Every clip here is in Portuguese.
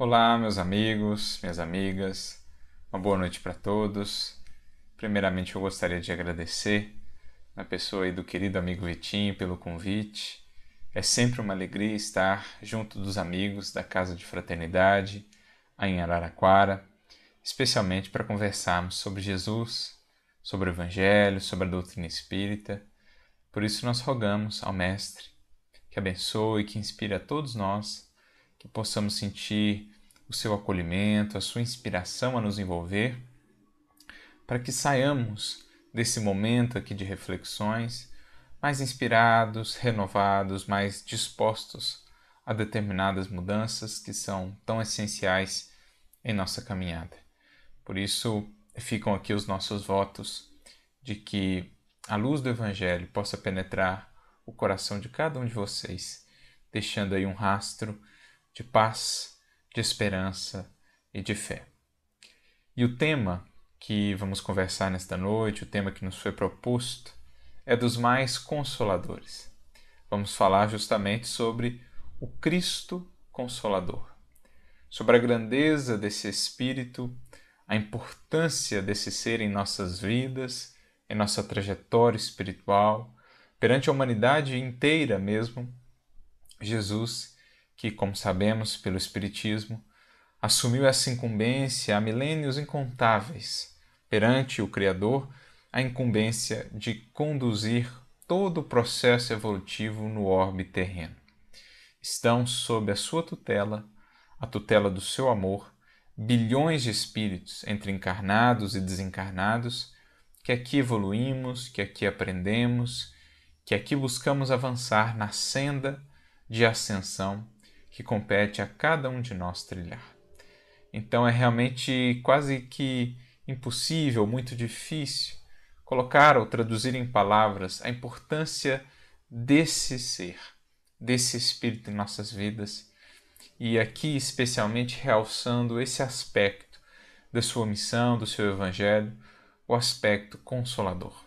Olá, meus amigos, minhas amigas, uma boa noite para todos. Primeiramente, eu gostaria de agradecer na pessoa do querido amigo Vitinho pelo convite. É sempre uma alegria estar junto dos amigos da Casa de Fraternidade, em Araraquara, especialmente para conversarmos sobre Jesus, sobre o Evangelho, sobre a doutrina espírita. Por isso, nós rogamos ao Mestre que abençoe e que inspire a todos nós que possamos sentir o seu acolhimento, a sua inspiração a nos envolver, para que saiamos desse momento aqui de reflexões mais inspirados, renovados, mais dispostos a determinadas mudanças que são tão essenciais em nossa caminhada. Por isso, ficam aqui os nossos votos de que a luz do Evangelho possa penetrar o coração de cada um de vocês, deixando aí um rastro de paz, de esperança e de fé. E o tema que vamos conversar nesta noite, o tema que nos foi proposto, é dos mais consoladores. Vamos falar justamente sobre o Cristo Consolador, sobre a grandeza desse Espírito, a importância desse ser em nossas vidas, em nossa trajetória espiritual, perante a humanidade inteira mesmo. Jesus que, como sabemos pelo Espiritismo, assumiu essa incumbência há milênios incontáveis perante o Criador, a incumbência de conduzir todo o processo evolutivo no orbe terreno. Estão sob a sua tutela, a tutela do seu amor, bilhões de espíritos entre encarnados e desencarnados, que aqui evoluímos, que aqui aprendemos, que aqui buscamos avançar na senda de ascensão que compete a cada um de nós trilhar. Então é realmente quase que impossível, muito difícil colocar ou traduzir em palavras a importância desse ser, desse espírito em nossas vidas. E aqui especialmente realçando esse aspecto da sua missão, do seu evangelho, o aspecto consolador.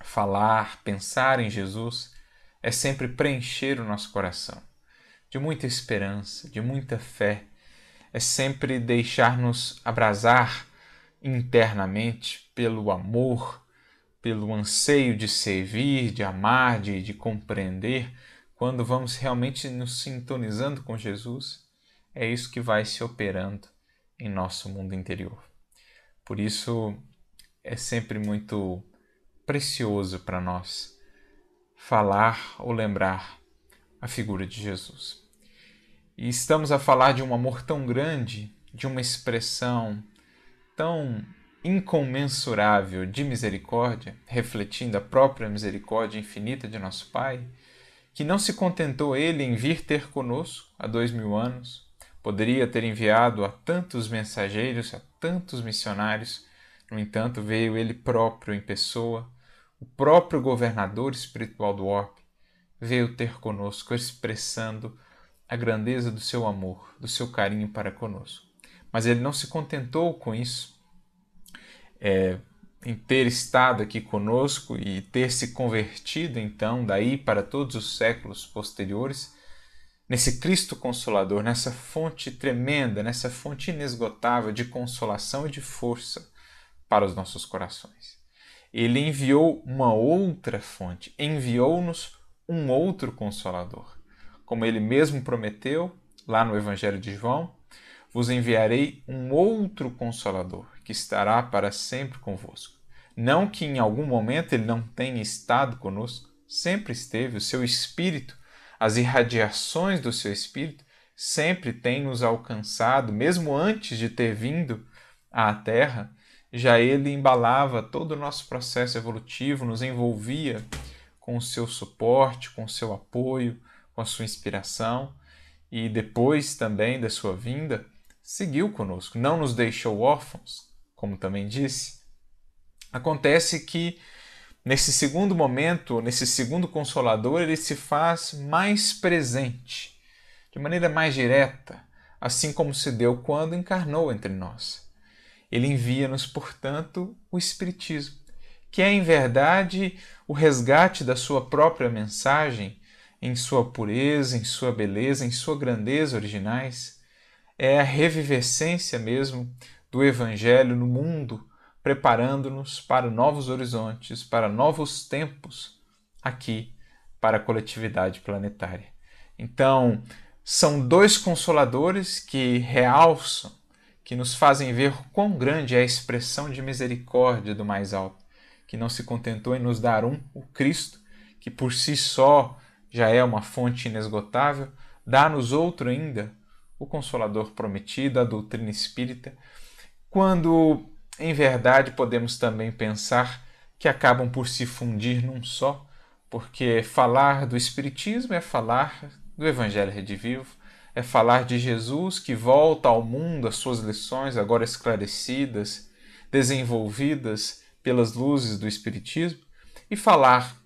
Falar, pensar em Jesus é sempre preencher o nosso coração de muita esperança, de muita fé, é sempre deixar-nos abrasar internamente pelo amor, pelo anseio de servir, de amar, de, de compreender. Quando vamos realmente nos sintonizando com Jesus, é isso que vai se operando em nosso mundo interior. Por isso, é sempre muito precioso para nós falar ou lembrar a figura de Jesus. E estamos a falar de um amor tão grande, de uma expressão tão incomensurável de misericórdia, refletindo a própria misericórdia infinita de nosso Pai, que não se contentou ele em vir ter conosco há dois mil anos, poderia ter enviado a tantos mensageiros, a tantos missionários, no entanto, veio ele próprio em pessoa, o próprio governador espiritual do orbe, veio ter conosco, expressando a grandeza do seu amor, do seu carinho para conosco. Mas ele não se contentou com isso, é, em ter estado aqui conosco e ter se convertido, então, daí para todos os séculos posteriores, nesse Cristo Consolador, nessa fonte tremenda, nessa fonte inesgotável de consolação e de força para os nossos corações. Ele enviou uma outra fonte, enviou-nos um outro Consolador como ele mesmo prometeu lá no Evangelho de João, vos enviarei um outro consolador que estará para sempre convosco. Não que em algum momento ele não tenha estado conosco, sempre esteve, o seu espírito, as irradiações do seu espírito sempre têm nos alcançado, mesmo antes de ter vindo à Terra, já ele embalava todo o nosso processo evolutivo, nos envolvia com o seu suporte, com o seu apoio, com a sua inspiração e depois também da sua vinda, seguiu conosco, não nos deixou órfãos, como também disse. Acontece que nesse segundo momento, nesse segundo consolador, ele se faz mais presente, de maneira mais direta, assim como se deu quando encarnou entre nós. Ele envia-nos, portanto, o Espiritismo, que é em verdade o resgate da sua própria mensagem em sua pureza, em sua beleza, em sua grandeza originais, é a revivescência mesmo do Evangelho no mundo, preparando-nos para novos horizontes, para novos tempos aqui para a coletividade planetária. Então, são dois consoladores que realçam, que nos fazem ver quão grande é a expressão de misericórdia do mais alto, que não se contentou em nos dar um, o Cristo, que por si só já é uma fonte inesgotável, dá-nos outro ainda, o Consolador prometido, a doutrina espírita, quando em verdade podemos também pensar que acabam por se fundir num só, porque falar do Espiritismo é falar do Evangelho Redivivo, é falar de Jesus que volta ao mundo as suas lições agora esclarecidas, desenvolvidas pelas luzes do Espiritismo, e falar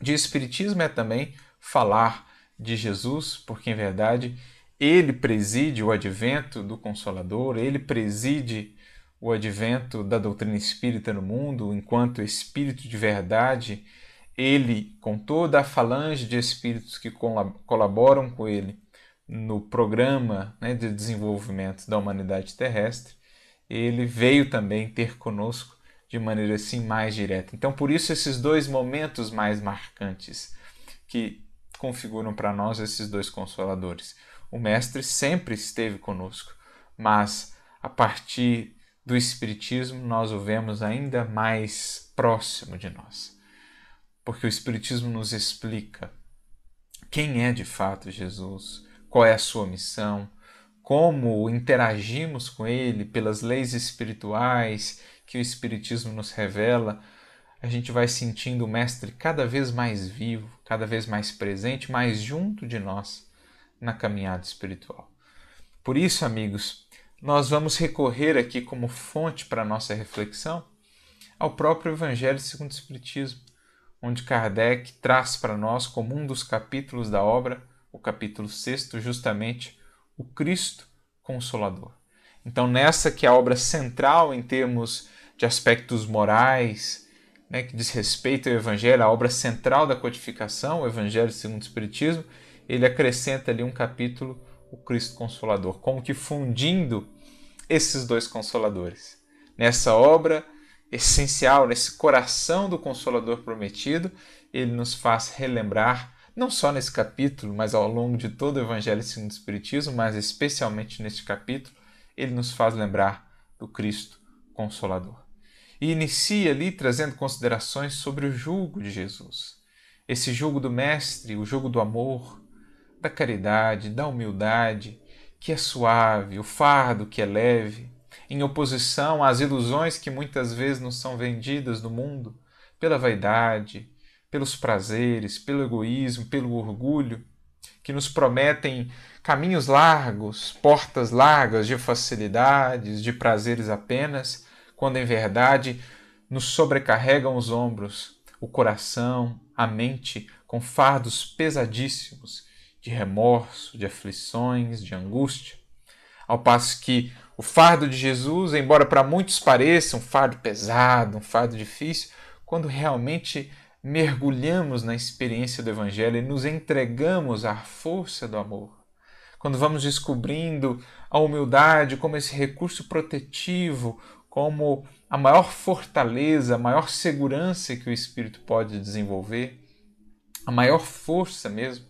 de Espiritismo é também falar de Jesus, porque em verdade ele preside o advento do Consolador, ele preside o advento da doutrina espírita no mundo, enquanto espírito de verdade ele, com toda a falange de espíritos que colaboram com ele no programa né, de desenvolvimento da humanidade terrestre, ele veio também ter conosco de maneira assim mais direta. Então, por isso, esses dois momentos mais marcantes que configuram para nós esses dois consoladores. O Mestre sempre esteve conosco, mas a partir do Espiritismo nós o vemos ainda mais próximo de nós porque o Espiritismo nos explica quem é de fato Jesus, qual é a sua missão, como interagimos com ele pelas leis espirituais que o Espiritismo nos revela, a gente vai sentindo o Mestre cada vez mais vivo, cada vez mais presente, mais junto de nós na caminhada espiritual. Por isso, amigos, nós vamos recorrer aqui como fonte para nossa reflexão ao próprio Evangelho segundo o Espiritismo onde Kardec traz para nós, como um dos capítulos da obra, o capítulo 6, justamente o Cristo Consolador. Então, nessa que é a obra central em termos de aspectos morais, né, que diz respeito ao Evangelho, a obra central da codificação, o Evangelho segundo o Espiritismo, ele acrescenta ali um capítulo, o Cristo Consolador, como que fundindo esses dois consoladores. Nessa obra, essencial, nesse coração do Consolador prometido, ele nos faz relembrar, não só nesse capítulo, mas ao longo de todo o Evangelho segundo o Espiritismo, mas especialmente neste capítulo, ele nos faz lembrar do Cristo Consolador. E inicia ali trazendo considerações sobre o jugo de Jesus. Esse jugo do Mestre, o jugo do amor, da caridade, da humildade, que é suave, o fardo que é leve, em oposição às ilusões que muitas vezes nos são vendidas no mundo pela vaidade, pelos prazeres, pelo egoísmo, pelo orgulho, que nos prometem caminhos largos, portas largas de facilidades, de prazeres apenas, quando em verdade nos sobrecarregam os ombros, o coração, a mente com fardos pesadíssimos de remorso, de aflições, de angústia. Ao passo que o fardo de Jesus, embora para muitos pareça um fardo pesado, um fardo difícil, quando realmente mergulhamos na experiência do Evangelho e nos entregamos à força do amor, quando vamos descobrindo a humildade como esse recurso protetivo, como a maior fortaleza, a maior segurança que o Espírito pode desenvolver, a maior força mesmo,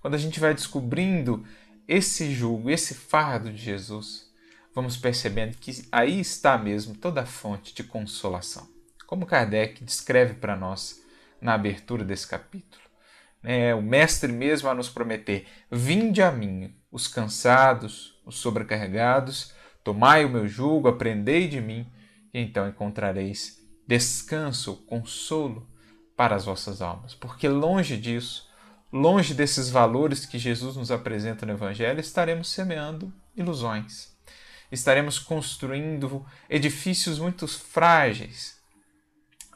quando a gente vai descobrindo esse jugo, esse fardo de Jesus, vamos percebendo que aí está mesmo toda a fonte de consolação. Como Kardec descreve para nós na abertura desse capítulo. É, o Mestre mesmo a nos prometer: Vinde a mim, os cansados, os sobrecarregados, tomai o meu jugo, aprendei de mim, e então encontrareis descanso, consolo para as vossas almas. Porque longe disso, longe desses valores que Jesus nos apresenta no Evangelho, estaremos semeando ilusões estaremos construindo edifícios muito frágeis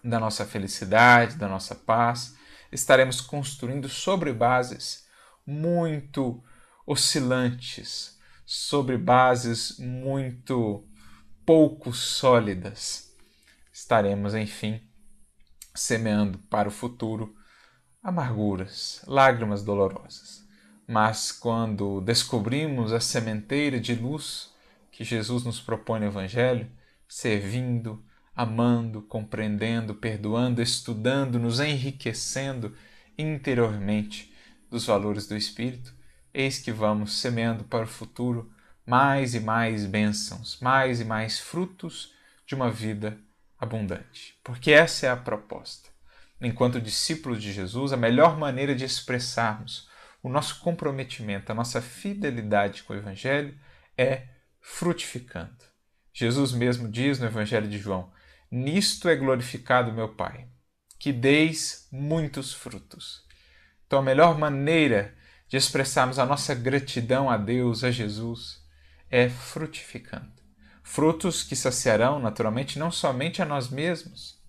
da nossa felicidade, da nossa paz. Estaremos construindo sobre bases muito oscilantes, sobre bases muito pouco sólidas. Estaremos, enfim, semeando para o futuro amarguras, lágrimas dolorosas. mas quando descobrimos a sementeira de luz que Jesus nos propõe no Evangelho, servindo, amando, compreendendo, perdoando, estudando, nos enriquecendo interiormente dos valores do Espírito, eis que vamos semeando para o futuro mais e mais bênçãos, mais e mais frutos de uma vida abundante. Porque essa é a proposta. Enquanto discípulos de Jesus, a melhor maneira de expressarmos o nosso comprometimento, a nossa fidelidade com o Evangelho é frutificando. Jesus mesmo diz no Evangelho de João: Nisto é glorificado meu Pai, que deis muitos frutos. Então, a melhor maneira de expressarmos a nossa gratidão a Deus, a Jesus, é frutificando. Frutos que saciarão, naturalmente, não somente a nós mesmos,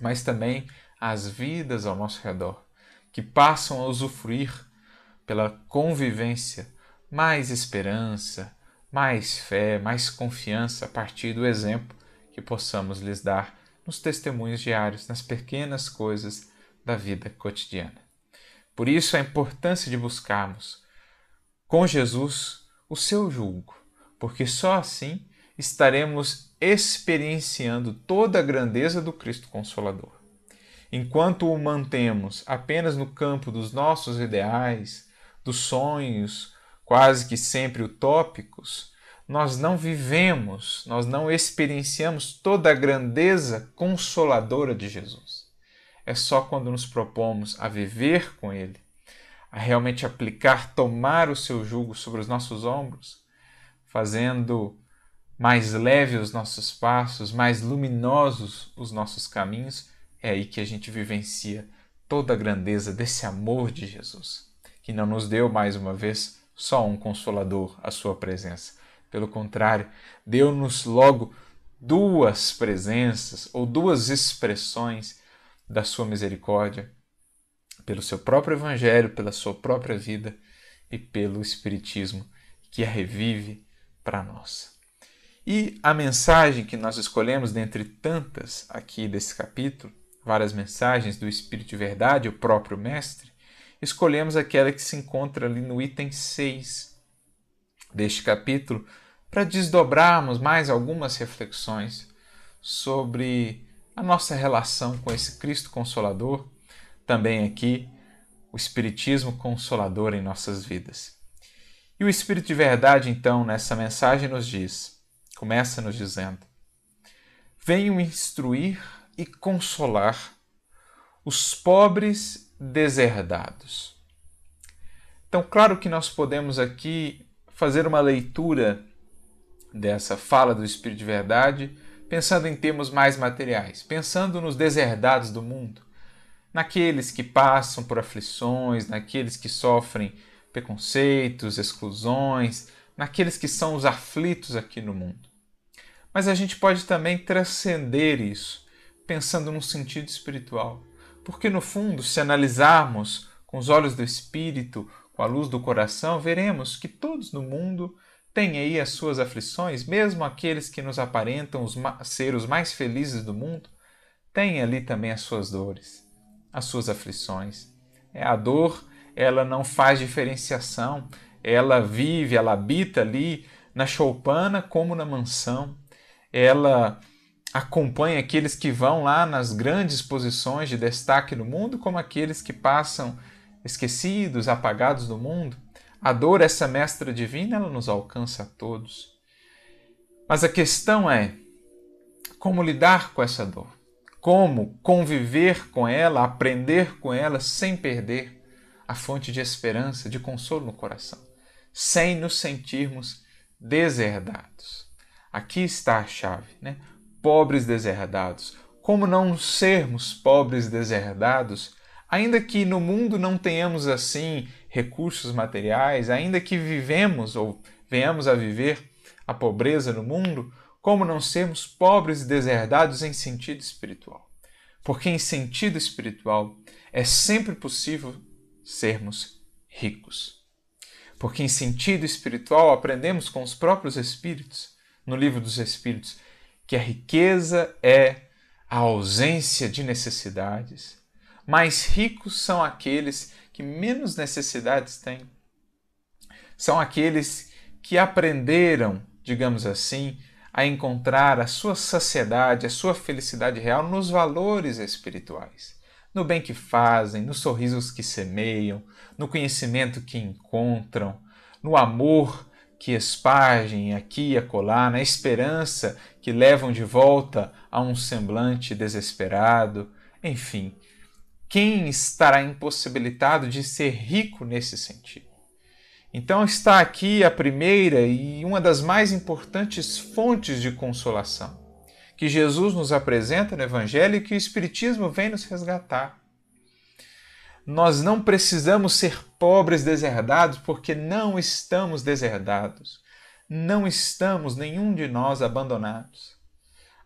mas também as vidas ao nosso redor, que passam a usufruir pela convivência mais esperança, mais fé, mais confiança a partir do exemplo que possamos lhes dar nos testemunhos diários, nas pequenas coisas da vida cotidiana. Por isso a importância de buscarmos com Jesus o seu julgo, porque só assim estaremos experienciando toda a grandeza do Cristo Consolador. Enquanto o mantemos apenas no campo dos nossos ideais, dos sonhos, quase que sempre utópicos, nós não vivemos, nós não experienciamos toda a grandeza consoladora de Jesus. É só quando nos propomos a viver com Ele, a realmente aplicar, tomar o seu jugo sobre os nossos ombros, fazendo mais leve os nossos passos, mais luminosos os nossos caminhos, é aí que a gente vivencia toda a grandeza desse amor de Jesus, que não nos deu mais uma vez só um consolador, a sua presença, pelo contrário, deu-nos logo duas presenças ou duas expressões da sua misericórdia, pelo seu próprio evangelho, pela sua própria vida e pelo espiritismo que a revive para nós. E a mensagem que nós escolhemos dentre tantas aqui desse capítulo, várias mensagens do Espírito de Verdade, o próprio Mestre, escolhemos aquela que se encontra ali no item 6 deste capítulo para desdobrarmos mais algumas reflexões sobre a nossa relação com esse Cristo Consolador, também aqui o Espiritismo Consolador em nossas vidas. E o Espírito de Verdade, então, nessa mensagem nos diz, começa nos dizendo: Venho instruir e consolar os pobres deserdados. Então, claro que nós podemos aqui fazer uma leitura dessa fala do Espírito de Verdade pensando em termos mais materiais, pensando nos deserdados do mundo, naqueles que passam por aflições, naqueles que sofrem preconceitos, exclusões, naqueles que são os aflitos aqui no mundo. Mas a gente pode também transcender isso, pensando num sentido espiritual. Porque, no fundo, se analisarmos com os olhos do espírito com a luz do coração, veremos que todos no mundo têm aí as suas aflições, mesmo aqueles que nos aparentam os ser os mais felizes do mundo, têm ali também as suas dores, as suas aflições. É a dor, ela não faz diferenciação, ela vive, ela habita ali na choupana como na mansão. Ela acompanha aqueles que vão lá nas grandes posições de destaque no mundo, como aqueles que passam esquecidos, apagados do mundo. A dor, essa mestra divina, ela nos alcança a todos. Mas a questão é como lidar com essa dor? Como conviver com ela, aprender com ela sem perder a fonte de esperança, de consolo no coração, sem nos sentirmos deserdados. Aqui está a chave, né? Pobres deserdados. Como não sermos pobres deserdados Ainda que no mundo não tenhamos assim recursos materiais, ainda que vivemos ou venhamos a viver a pobreza no mundo, como não sermos pobres e deserdados em sentido espiritual? Porque em sentido espiritual é sempre possível sermos ricos. Porque em sentido espiritual aprendemos com os próprios espíritos, no livro dos espíritos, que a riqueza é a ausência de necessidades, mais ricos são aqueles que menos necessidades têm. são aqueles que aprenderam, digamos assim, a encontrar a sua saciedade, a sua felicidade real nos valores espirituais, no bem que fazem, nos sorrisos que semeiam, no conhecimento que encontram, no amor que espargem aqui e acolá, na esperança que levam de volta a um semblante desesperado, enfim, quem estará impossibilitado de ser rico nesse sentido? Então está aqui a primeira e uma das mais importantes fontes de consolação que Jesus nos apresenta no Evangelho e que o Espiritismo vem nos resgatar. Nós não precisamos ser pobres deserdados porque não estamos deserdados. Não estamos, nenhum de nós, abandonados.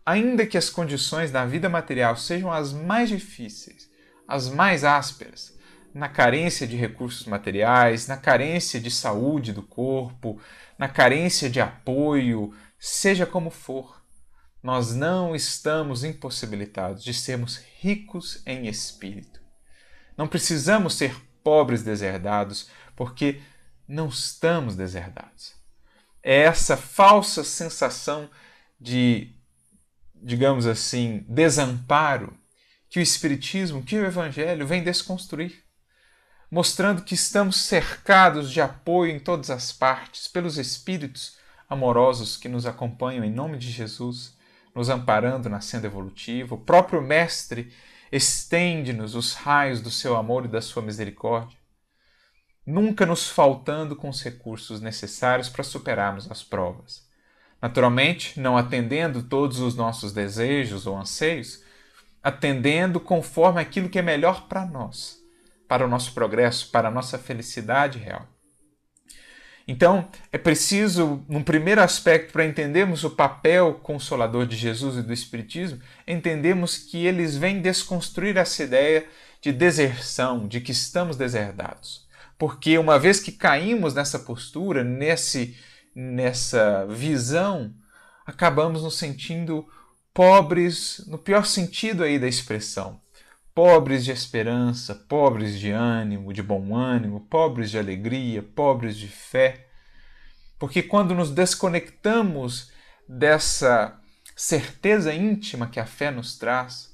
Ainda que as condições da vida material sejam as mais difíceis, as mais ásperas, na carência de recursos materiais, na carência de saúde do corpo, na carência de apoio, seja como for, nós não estamos impossibilitados de sermos ricos em espírito. Não precisamos ser pobres deserdados, porque não estamos deserdados. É essa falsa sensação de, digamos assim, desamparo que o Espiritismo, que o Evangelho vem desconstruir mostrando que estamos cercados de apoio em todas as partes pelos Espíritos amorosos que nos acompanham em nome de Jesus, nos amparando na senda evolutiva. O próprio Mestre estende-nos os raios do seu amor e da sua misericórdia, nunca nos faltando com os recursos necessários para superarmos as provas. Naturalmente, não atendendo todos os nossos desejos ou anseios, atendendo conforme aquilo que é melhor para nós para o nosso progresso, para a nossa felicidade real. Então, é preciso, num primeiro aspecto, para entendermos o papel consolador de Jesus e do Espiritismo, entendemos que eles vêm desconstruir essa ideia de deserção, de que estamos deserdados. Porque uma vez que caímos nessa postura, nesse, nessa visão, acabamos nos sentindo pobres, no pior sentido aí da expressão, pobres de esperança, pobres de ânimo, de bom ânimo, pobres de alegria, pobres de fé. Porque quando nos desconectamos dessa certeza íntima que a fé nos traz,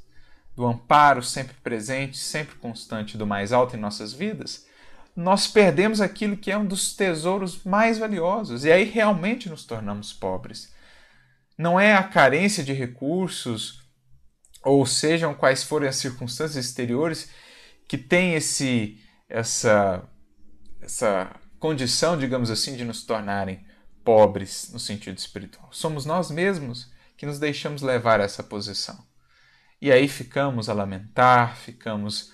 do amparo sempre presente, sempre constante do mais alto em nossas vidas, nós perdemos aquilo que é um dos tesouros mais valiosos e aí realmente nos tornamos pobres. Não é a carência de recursos ou sejam quais forem as circunstâncias exteriores que têm esse, essa, essa condição, digamos assim, de nos tornarem pobres no sentido espiritual. Somos nós mesmos que nos deixamos levar a essa posição. E aí ficamos a lamentar, ficamos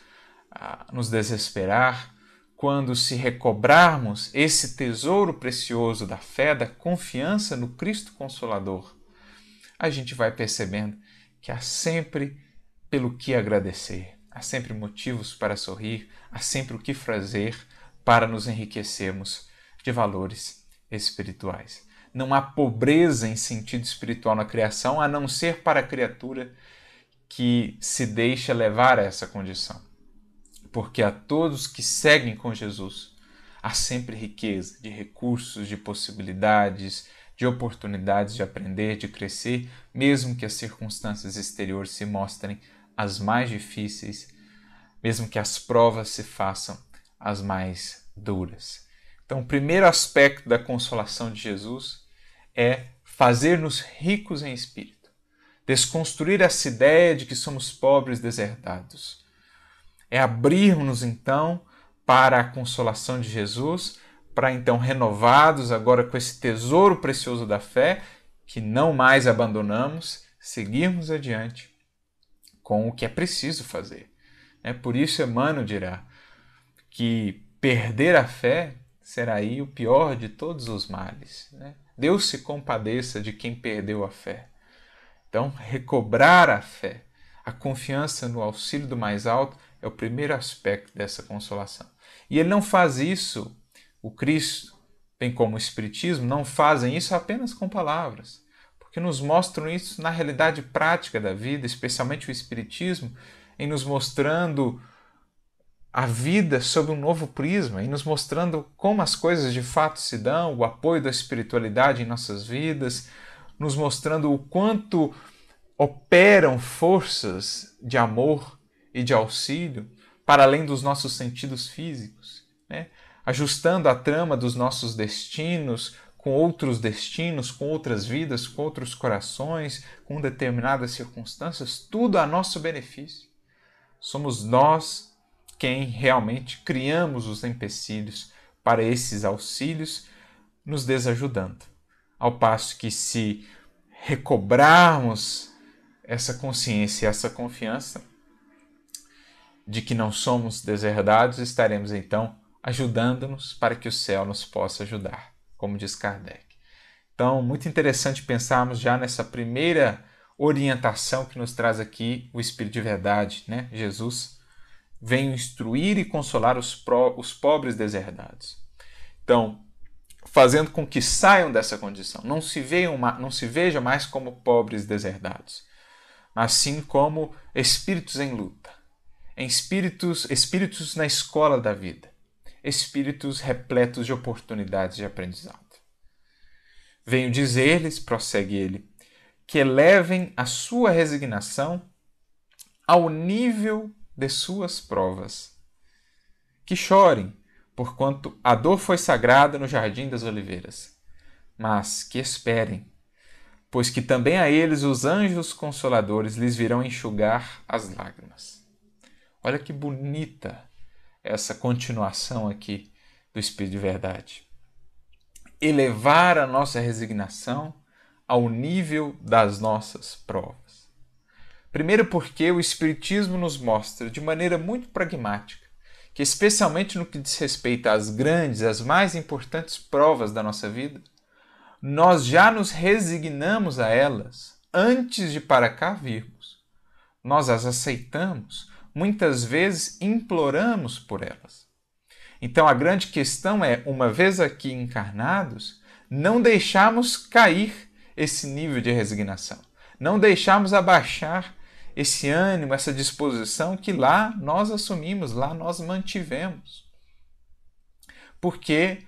a nos desesperar, quando se recobrarmos esse tesouro precioso da fé, da confiança no Cristo Consolador, a gente vai percebendo que há sempre pelo que agradecer, há sempre motivos para sorrir, há sempre o que fazer para nos enriquecermos de valores espirituais. Não há pobreza em sentido espiritual na criação, a não ser para a criatura que se deixa levar a essa condição. Porque a todos que seguem com Jesus, há sempre riqueza de recursos, de possibilidades, de oportunidades de aprender, de crescer, mesmo que as circunstâncias exteriores se mostrem as mais difíceis, mesmo que as provas se façam as mais duras. Então, o primeiro aspecto da consolação de Jesus é fazer-nos ricos em espírito, desconstruir essa ideia de que somos pobres deserdados. É abrirmos então para a consolação de Jesus para então, renovados agora com esse tesouro precioso da fé, que não mais abandonamos, seguirmos adiante com o que é preciso fazer. É por isso Emmanuel dirá que perder a fé será aí o pior de todos os males. Né? Deus se compadeça de quem perdeu a fé. Então, recobrar a fé, a confiança no auxílio do mais alto é o primeiro aspecto dessa consolação. E ele não faz isso o Cristo, bem como o Espiritismo, não fazem isso apenas com palavras, porque nos mostram isso na realidade prática da vida, especialmente o Espiritismo, em nos mostrando a vida sob um novo prisma e nos mostrando como as coisas de fato se dão, o apoio da espiritualidade em nossas vidas, nos mostrando o quanto operam forças de amor e de auxílio para além dos nossos sentidos físicos, né? Ajustando a trama dos nossos destinos com outros destinos, com outras vidas, com outros corações, com determinadas circunstâncias, tudo a nosso benefício. Somos nós quem realmente criamos os empecilhos para esses auxílios, nos desajudando. Ao passo que, se recobrarmos essa consciência essa confiança de que não somos deserdados, estaremos então ajudando-nos para que o céu nos possa ajudar como diz Kardec. Então, muito interessante pensarmos já nessa primeira orientação que nos traz aqui o Espírito de Verdade, né? Jesus vem instruir e consolar os, pro, os pobres deserdados. Então, fazendo com que saiam dessa condição, não se, vejam, não se vejam mais como pobres deserdados, mas sim como espíritos em luta, em espíritos, espíritos na escola da vida espíritos repletos de oportunidades de aprendizado. Venho dizer-lhes, prossegue ele, que elevem a sua resignação ao nível de suas provas. Que chorem, porquanto a dor foi sagrada no jardim das oliveiras, mas que esperem, pois que também a eles os anjos consoladores lhes virão enxugar as lágrimas. Olha que bonita essa continuação aqui do Espírito de Verdade. Elevar a nossa resignação ao nível das nossas provas. Primeiro, porque o Espiritismo nos mostra de maneira muito pragmática que, especialmente no que diz respeito às grandes, às mais importantes provas da nossa vida, nós já nos resignamos a elas antes de para cá virmos. Nós as aceitamos muitas vezes imploramos por elas. Então a grande questão é, uma vez aqui encarnados, não deixarmos cair esse nível de resignação, não deixarmos abaixar esse ânimo, essa disposição que lá nós assumimos, lá nós mantivemos. Porque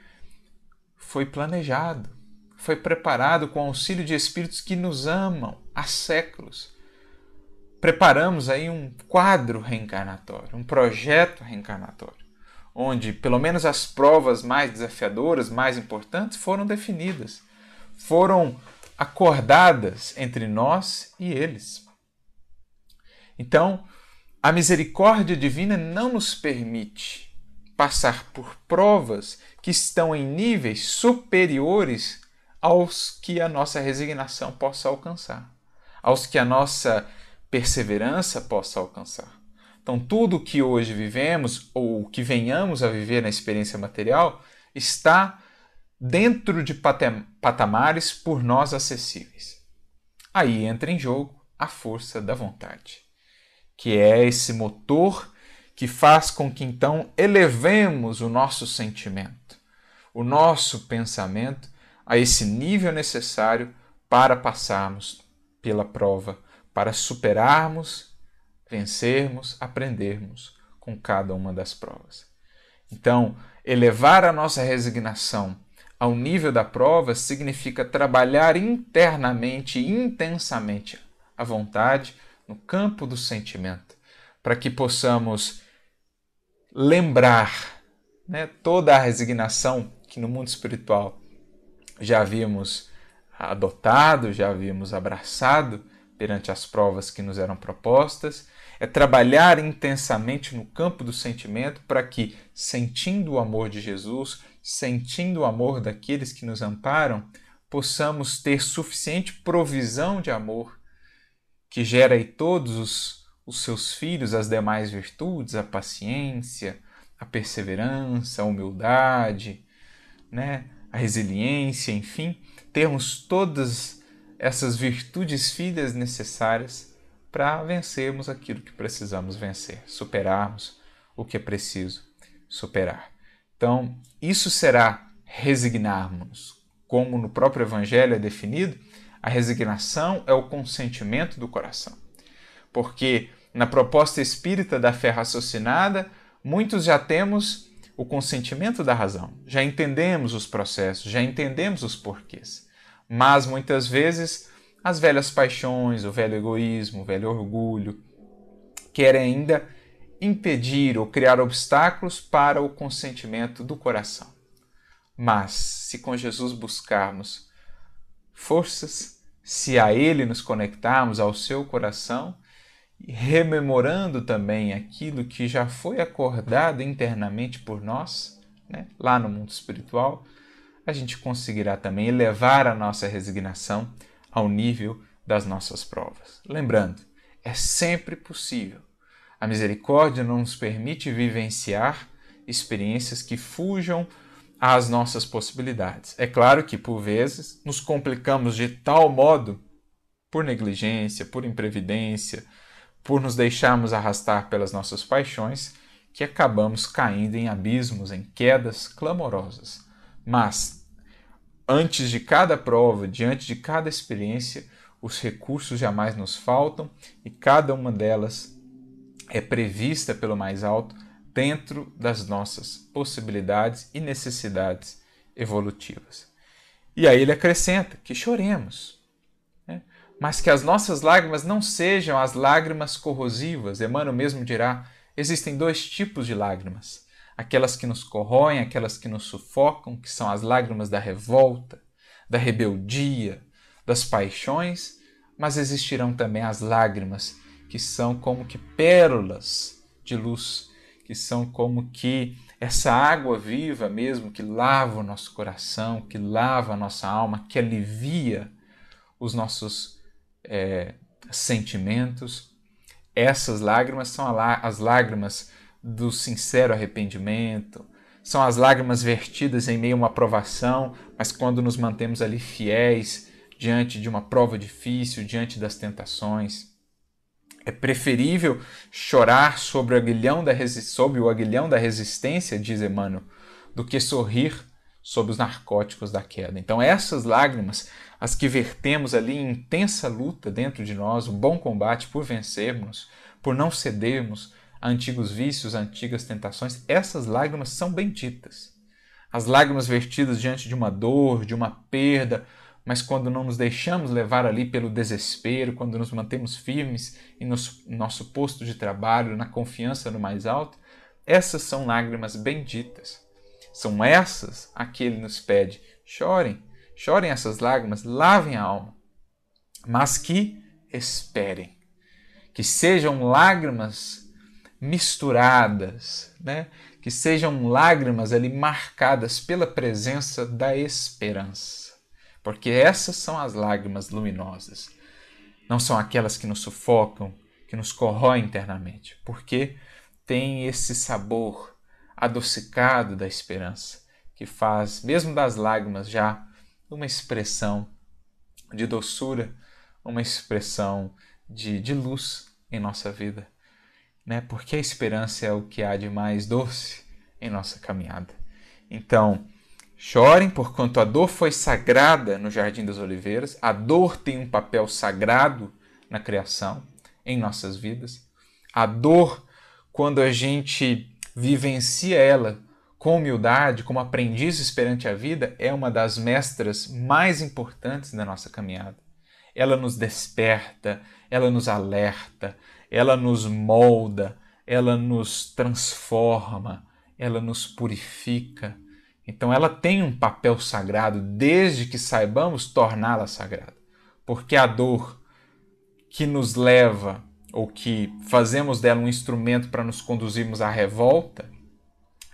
foi planejado, foi preparado com o auxílio de espíritos que nos amam há séculos preparamos aí um quadro reencarnatório, um projeto reencarnatório, onde pelo menos as provas mais desafiadoras, mais importantes foram definidas, foram acordadas entre nós e eles. Então, a misericórdia divina não nos permite passar por provas que estão em níveis superiores aos que a nossa resignação possa alcançar, aos que a nossa perseverança possa alcançar. Então, tudo que hoje vivemos ou que venhamos a viver na experiência material está dentro de patamares por nós acessíveis. Aí entra em jogo a força da vontade, que é esse motor que faz com que então elevemos o nosso sentimento, o nosso pensamento a esse nível necessário para passarmos pela prova para superarmos, vencermos, aprendermos com cada uma das provas. Então, elevar a nossa resignação ao nível da prova significa trabalhar internamente intensamente a vontade no campo do sentimento, para que possamos lembrar né, toda a resignação que no mundo espiritual já havíamos adotado, já havíamos abraçado perante as provas que nos eram propostas, é trabalhar intensamente no campo do sentimento para que, sentindo o amor de Jesus, sentindo o amor daqueles que nos amparam, possamos ter suficiente provisão de amor que gera em todos os, os seus filhos as demais virtudes, a paciência, a perseverança, a humildade, né, a resiliência, enfim, termos todas essas virtudes filhas necessárias para vencermos aquilo que precisamos vencer, superarmos o que é preciso superar. Então, isso será resignarmos. Como no próprio Evangelho é definido, a resignação é o consentimento do coração. Porque na proposta espírita da fé raciocinada, muitos já temos o consentimento da razão, já entendemos os processos, já entendemos os porquês. Mas muitas vezes as velhas paixões, o velho egoísmo, o velho orgulho, querem ainda impedir ou criar obstáculos para o consentimento do coração. Mas se com Jesus buscarmos forças, se a Ele nos conectarmos ao seu coração, rememorando também aquilo que já foi acordado internamente por nós, né, lá no mundo espiritual, a gente conseguirá também elevar a nossa resignação ao nível das nossas provas. Lembrando, é sempre possível. A misericórdia não nos permite vivenciar experiências que fujam às nossas possibilidades. É claro que, por vezes, nos complicamos de tal modo, por negligência, por imprevidência, por nos deixarmos arrastar pelas nossas paixões, que acabamos caindo em abismos, em quedas clamorosas. Mas, antes de cada prova, diante de cada experiência, os recursos jamais nos faltam e cada uma delas é prevista pelo mais alto dentro das nossas possibilidades e necessidades evolutivas. E aí ele acrescenta que choremos, mas que as nossas lágrimas não sejam as lágrimas corrosivas. Emmanuel mesmo dirá: existem dois tipos de lágrimas. Aquelas que nos corroem, aquelas que nos sufocam, que são as lágrimas da revolta, da rebeldia, das paixões, mas existirão também as lágrimas que são como que pérolas de luz, que são como que essa água viva mesmo que lava o nosso coração, que lava a nossa alma, que alivia os nossos é, sentimentos. Essas lágrimas são as lágrimas do sincero arrependimento, são as lágrimas vertidas em meio a uma provação, mas quando nos mantemos ali fiéis diante de uma prova difícil, diante das tentações. É preferível chorar sobre o aguilhão da, sobre o aguilhão da resistência, diz Emmanuel, do que sorrir sob os narcóticos da queda. Então, essas lágrimas as que vertemos ali em intensa luta dentro de nós, um bom combate por vencermos, por não cedermos antigos vícios, antigas tentações, essas lágrimas são benditas. As lágrimas vertidas diante de uma dor, de uma perda, mas quando não nos deixamos levar ali pelo desespero, quando nos mantemos firmes em nosso posto de trabalho, na confiança no mais alto, essas são lágrimas benditas. São essas a que ele nos pede: chorem, chorem essas lágrimas, lavem a alma, mas que esperem, que sejam lágrimas misturadas, né? que sejam lágrimas ali marcadas pela presença da esperança, porque essas são as lágrimas luminosas, não são aquelas que nos sufocam, que nos corroem internamente, porque tem esse sabor adocicado da esperança que faz, mesmo das lágrimas já uma expressão de doçura, uma expressão de, de luz em nossa vida, né? Porque a esperança é o que há de mais doce em nossa caminhada. Então, chorem, porquanto a dor foi sagrada no Jardim das Oliveiras, a dor tem um papel sagrado na criação, em nossas vidas. A dor, quando a gente vivencia ela com humildade, como aprendizes perante a vida, é uma das mestras mais importantes da nossa caminhada. Ela nos desperta, ela nos alerta, ela nos molda, ela nos transforma, ela nos purifica. Então ela tem um papel sagrado desde que saibamos torná-la sagrada. Porque a dor que nos leva ou que fazemos dela um instrumento para nos conduzirmos à revolta,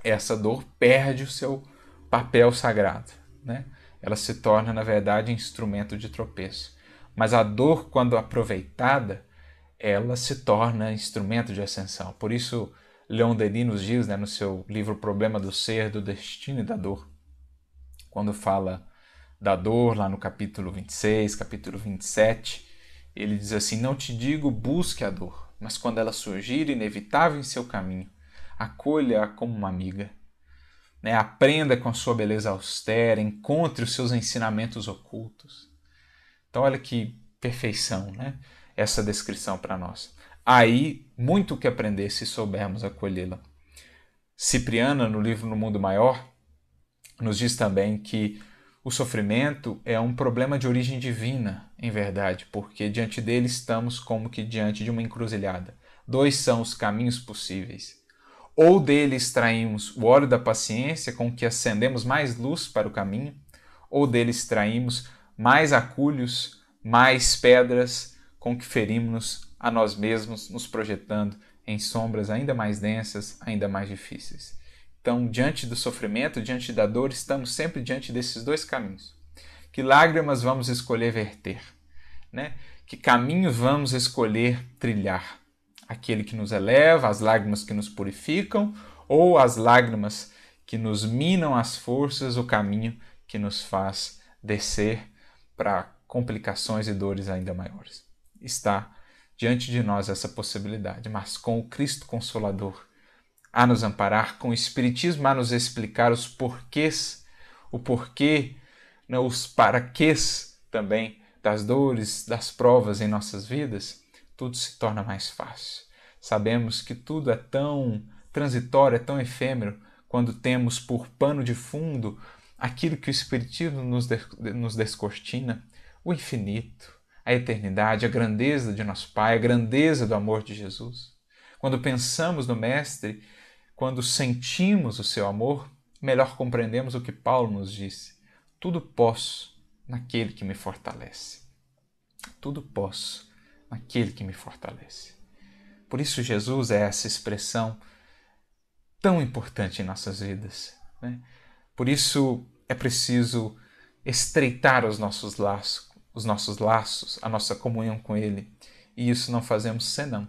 essa dor perde o seu papel sagrado, né? Ela se torna, na verdade, instrumento de tropeço. Mas a dor, quando aproveitada, ela se torna instrumento de ascensão. Por isso, Leon Denis nos diz, né, no seu livro Problema do Ser, do Destino e da Dor, quando fala da dor, lá no capítulo 26, capítulo 27, ele diz assim: Não te digo busque a dor, mas quando ela surgir inevitável em seu caminho, acolha-a como uma amiga. Né? Aprenda com a sua beleza austera, encontre os seus ensinamentos ocultos. Então, olha que perfeição, né? Essa descrição para nós. Aí, muito que aprender se soubermos acolhê-la. Cipriana, no livro No Mundo Maior, nos diz também que o sofrimento é um problema de origem divina, em verdade, porque diante dele estamos como que diante de uma encruzilhada. Dois são os caminhos possíveis. Ou dele extraímos o óleo da paciência com que acendemos mais luz para o caminho, ou dele extraímos mais acúlios, mais pedras com que ferimos a nós mesmos, nos projetando em sombras ainda mais densas, ainda mais difíceis. Então, diante do sofrimento, diante da dor, estamos sempre diante desses dois caminhos. Que lágrimas vamos escolher verter? Né? Que caminho vamos escolher trilhar? Aquele que nos eleva, as lágrimas que nos purificam, ou as lágrimas que nos minam as forças, o caminho que nos faz descer para complicações e dores ainda maiores? Está diante de nós essa possibilidade, mas com o Cristo Consolador a nos amparar, com o Espiritismo a nos explicar os porquês, o porquê, né, os paraquês também das dores, das provas em nossas vidas, tudo se torna mais fácil. Sabemos que tudo é tão transitório, é tão efêmero, quando temos por pano de fundo aquilo que o Espiritismo nos, de, nos descortina, o infinito, a eternidade, a grandeza de nosso Pai, a grandeza do amor de Jesus. Quando pensamos no Mestre, quando sentimos o seu amor, melhor compreendemos o que Paulo nos disse: tudo posso naquele que me fortalece. Tudo posso naquele que me fortalece. Por isso, Jesus é essa expressão tão importante em nossas vidas. Né? Por isso, é preciso estreitar os nossos laços os nossos laços, a nossa comunhão com Ele. E isso não fazemos senão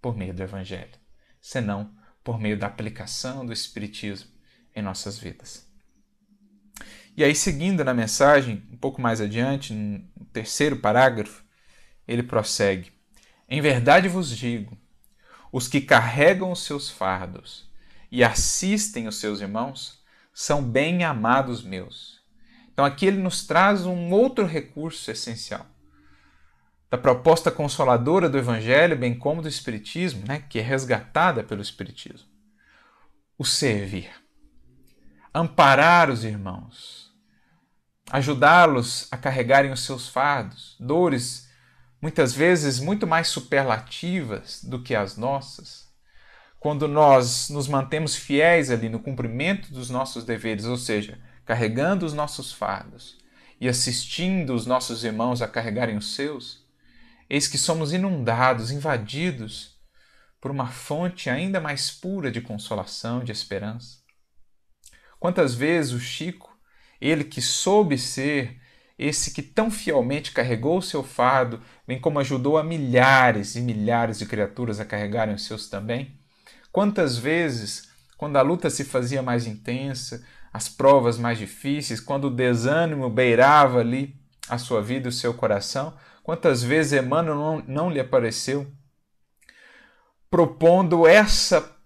por meio do Evangelho, senão por meio da aplicação do Espiritismo em nossas vidas. E aí, seguindo na mensagem, um pouco mais adiante, no terceiro parágrafo, ele prossegue: Em verdade vos digo, os que carregam os seus fardos e assistem os seus irmãos são bem amados meus então aqui ele nos traz um outro recurso essencial da proposta consoladora do Evangelho, bem como do Espiritismo, né, que é resgatada pelo Espiritismo. O servir, amparar os irmãos, ajudá-los a carregarem os seus fardos, dores muitas vezes muito mais superlativas do que as nossas. Quando nós nos mantemos fiéis ali no cumprimento dos nossos deveres, ou seja, carregando os nossos fardos e assistindo os nossos irmãos a carregarem os seus, eis que somos inundados, invadidos por uma fonte ainda mais pura de consolação, de esperança. Quantas vezes o Chico, ele que soube ser esse que tão fielmente carregou o seu fardo, bem como ajudou a milhares e milhares de criaturas a carregarem os seus também, quantas vezes, quando a luta se fazia mais intensa, as provas mais difíceis, quando o desânimo beirava ali a sua vida o seu coração, quantas vezes Emmanuel não, não lhe apareceu propondo essa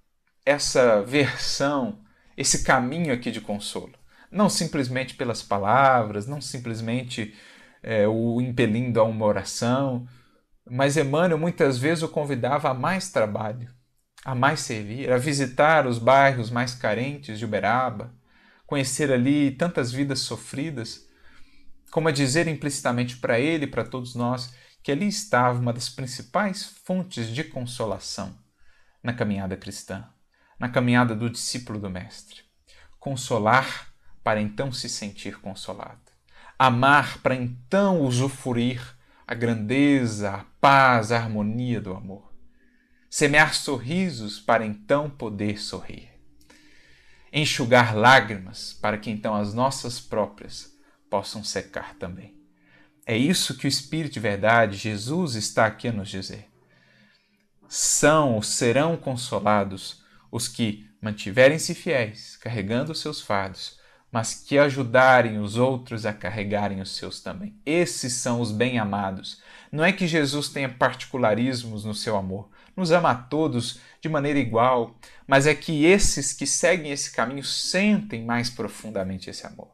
essa versão, esse caminho aqui de consolo. Não simplesmente pelas palavras, não simplesmente é, o impelindo a uma oração, mas Emmanuel muitas vezes o convidava a mais trabalho, a mais servir, a visitar os bairros mais carentes de Uberaba, conhecer ali tantas vidas sofridas, como a dizer implicitamente para ele e para todos nós que ali estava uma das principais fontes de consolação na caminhada cristã, na caminhada do discípulo do Mestre. Consolar para então se sentir consolado. Amar para então usufruir a grandeza, a paz, a harmonia do amor. Semear sorrisos para então poder sorrir enxugar lágrimas para que então as nossas próprias possam secar também. É isso que o Espírito de Verdade, Jesus, está aqui a nos dizer. São ou serão consolados os que mantiverem-se fiéis, carregando os seus fardos, mas que ajudarem os outros a carregarem os seus também. Esses são os bem-amados. Não é que Jesus tenha particularismos no seu amor, nos ama a todos de maneira igual, mas é que esses que seguem esse caminho sentem mais profundamente esse amor.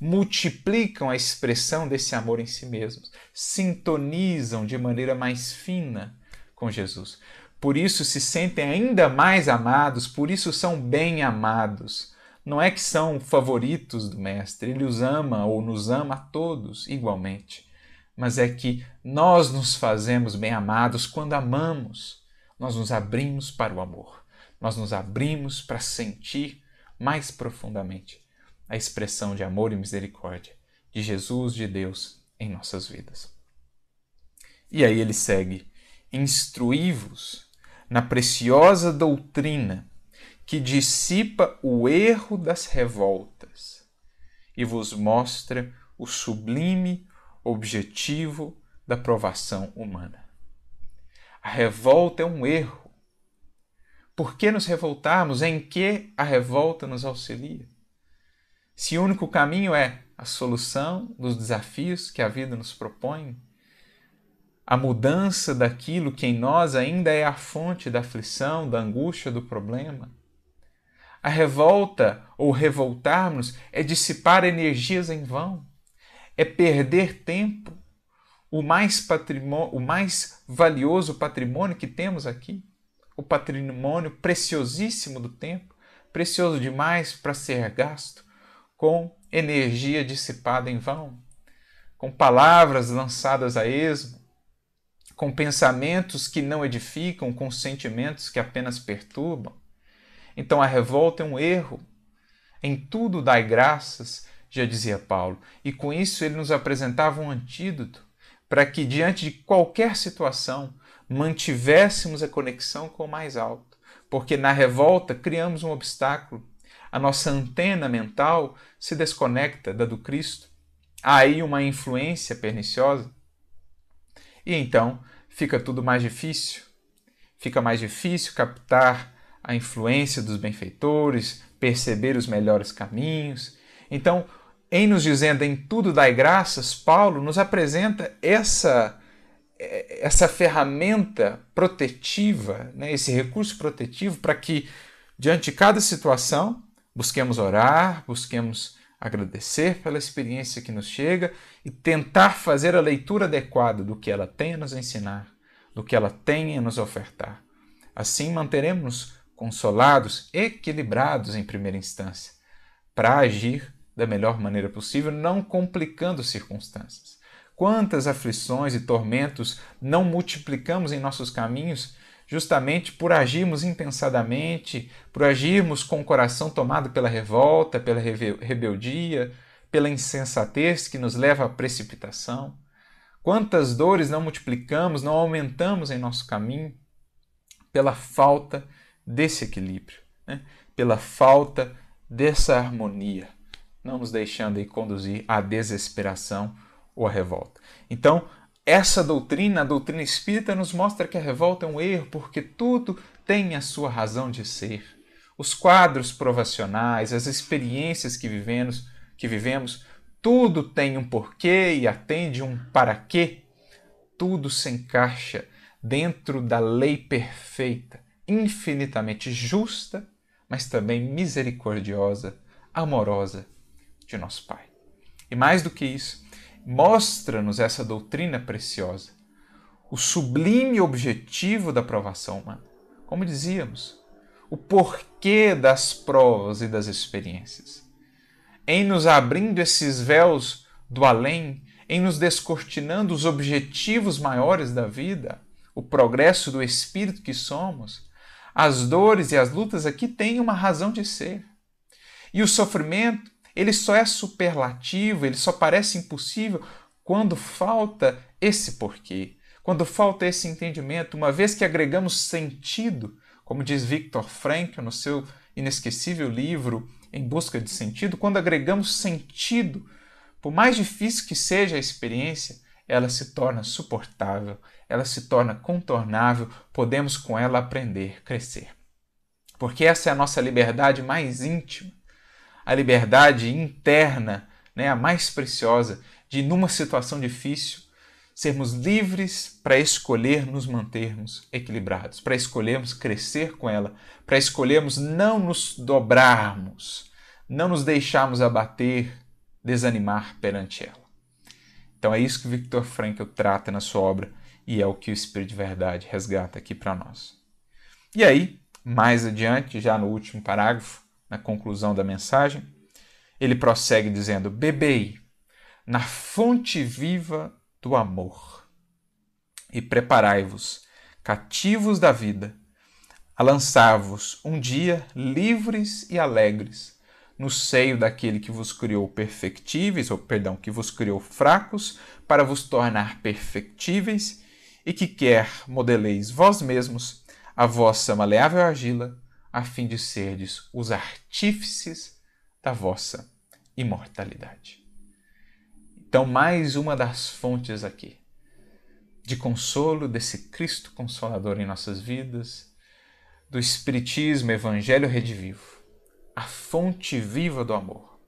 Multiplicam a expressão desse amor em si mesmos, sintonizam de maneira mais fina com Jesus. por isso se sentem ainda mais amados, por isso são bem amados. Não é que são favoritos do Mestre, ele os ama ou nos ama a todos igualmente, mas é que nós nos fazemos bem amados quando amamos, nós nos abrimos para o amor, nós nos abrimos para sentir mais profundamente a expressão de amor e misericórdia de Jesus, de Deus em nossas vidas. E aí ele segue: instruí-vos na preciosa doutrina que dissipa o erro das revoltas e vos mostra o sublime objetivo da provação humana. A revolta é um erro. Por que nos revoltarmos? Em que a revolta nos auxilia? Se o único caminho é a solução dos desafios que a vida nos propõe, a mudança daquilo que em nós ainda é a fonte da aflição, da angústia, do problema. A revolta ou revoltarmos é dissipar energias em vão, é perder tempo, o mais patrimônio, o mais valioso patrimônio que temos aqui, o patrimônio preciosíssimo do tempo, precioso demais para ser gasto com energia dissipada em vão, com palavras lançadas a esmo, com pensamentos que não edificam, com sentimentos que apenas perturbam. Então a revolta é um erro. Em tudo dai graças, já dizia Paulo, e com isso ele nos apresentava um antídoto para que, diante de qualquer situação, mantivéssemos a conexão com o mais alto. Porque na revolta criamos um obstáculo. A nossa antena mental se desconecta da do Cristo. Há aí uma influência perniciosa e então fica tudo mais difícil. Fica mais difícil captar a influência dos benfeitores, perceber os melhores caminhos. Então, em nos dizendo em tudo dai graças, Paulo nos apresenta essa essa ferramenta protetiva, né, esse recurso protetivo para que diante de cada situação busquemos orar, busquemos agradecer pela experiência que nos chega e tentar fazer a leitura adequada do que ela tem a nos ensinar, do que ela tem a nos ofertar. Assim manteremos consolados, equilibrados em primeira instância, para agir da melhor maneira possível, não complicando circunstâncias. Quantas aflições e tormentos não multiplicamos em nossos caminhos justamente por agirmos impensadamente, por agirmos com o coração tomado pela revolta, pela rebeldia, pela insensatez que nos leva à precipitação. Quantas dores não multiplicamos, não aumentamos em nosso caminho pela falta desse equilíbrio, né? pela falta dessa harmonia, não nos deixando aí conduzir à desesperação ou à revolta. Então, essa doutrina, a doutrina espírita, nos mostra que a revolta é um erro, porque tudo tem a sua razão de ser. Os quadros provacionais, as experiências que vivemos, que vivemos, tudo tem um porquê e atende um para quê. Tudo se encaixa dentro da lei perfeita, infinitamente justa, mas também misericordiosa, amorosa de nosso Pai. E mais do que isso, mostra-nos essa doutrina preciosa, o sublime objetivo da provação humana. Como dizíamos, o porquê das provas e das experiências. Em nos abrindo esses véus do além, em nos descortinando os objetivos maiores da vida, o progresso do espírito que somos, as dores e as lutas aqui têm uma razão de ser. E o sofrimento ele só é superlativo, ele só parece impossível quando falta esse porquê, quando falta esse entendimento, uma vez que agregamos sentido, como diz Viktor Frankl no seu inesquecível livro Em Busca de Sentido, quando agregamos sentido, por mais difícil que seja a experiência, ela se torna suportável, ela se torna contornável, podemos com ela aprender, crescer. Porque essa é a nossa liberdade mais íntima, a liberdade interna, né, a mais preciosa, de numa situação difícil sermos livres para escolher nos mantermos equilibrados, para escolhermos crescer com ela, para escolhermos não nos dobrarmos, não nos deixarmos abater, desanimar perante ela. Então é isso que Victor Frankl trata na sua obra e é o que o Espírito de Verdade resgata aqui para nós. E aí, mais adiante, já no último parágrafo, na conclusão da mensagem, ele prossegue dizendo: Bebei na fonte viva do amor e preparai-vos, cativos da vida, a lançar-vos um dia livres e alegres no seio daquele que vos criou perfectíveis, ou perdão, que vos criou fracos, para vos tornar perfectíveis, e que quer modeleis vós mesmos a vossa maleável argila, a fim de serdes os artífices da vossa imortalidade. Então, mais uma das fontes aqui de consolo desse Cristo consolador em nossas vidas, do Espiritismo, Evangelho Redivivo a fonte viva do amor,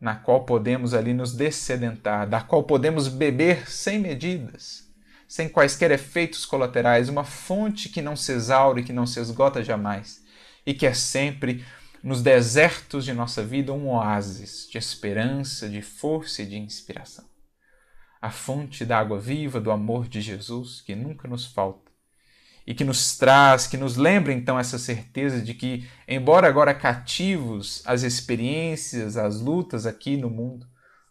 na qual podemos ali nos descedentar, da qual podemos beber sem medidas, sem quaisquer efeitos colaterais, uma fonte que não se exaure, que não se esgota jamais e que é sempre nos desertos de nossa vida um oásis de esperança, de força e de inspiração. A fonte da água viva do amor de Jesus que nunca nos falta e que nos traz, que nos lembra então essa certeza de que, embora agora cativos às experiências, às lutas aqui no mundo,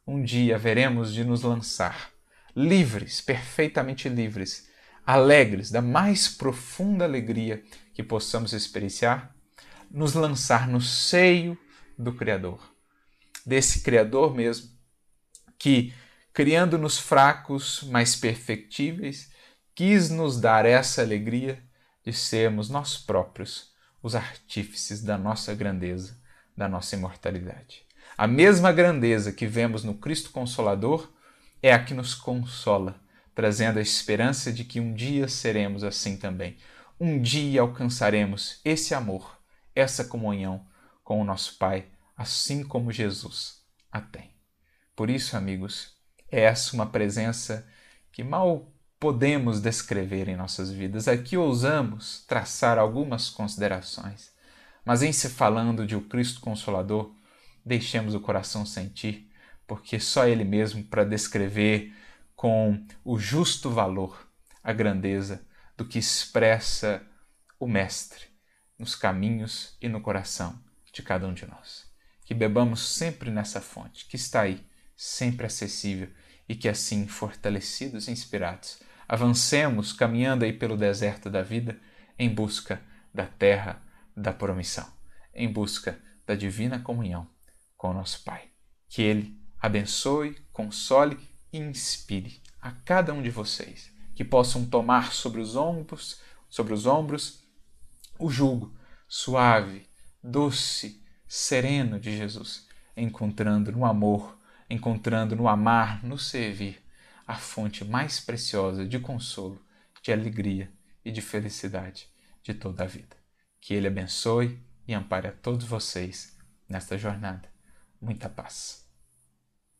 um dia veremos de nos lançar livres, perfeitamente livres, alegres, da mais profunda alegria que possamos experienciar, nos lançar no seio do Criador, desse Criador mesmo, que, criando-nos fracos, mas perfectíveis, quis nos dar essa alegria de sermos nós próprios os artífices da nossa grandeza, da nossa imortalidade. A mesma grandeza que vemos no Cristo Consolador é a que nos consola, trazendo a esperança de que um dia seremos assim também. Um dia alcançaremos esse amor, essa comunhão com o nosso Pai, assim como Jesus a tem. Por isso, amigos, é essa uma presença que mal podemos descrever em nossas vidas. Aqui ousamos traçar algumas considerações, mas em se falando de o Cristo Consolador, deixemos o coração sentir, porque só Ele mesmo para descrever com o justo valor a grandeza do que expressa o Mestre nos caminhos e no coração de cada um de nós. Que bebamos sempre nessa fonte, que está aí, sempre acessível, e que assim, fortalecidos e inspirados, avancemos caminhando aí pelo deserto da vida em busca da terra da promissão, em busca da divina comunhão com o nosso Pai. Que Ele abençoe, console e inspire a cada um de vocês, que possam tomar sobre os ombros, sobre os ombros, o jugo suave, doce, sereno de Jesus, encontrando no amor, encontrando no amar, no servir a fonte mais preciosa de consolo, de alegria e de felicidade de toda a vida. Que Ele abençoe e ampare a todos vocês nesta jornada. Muita paz.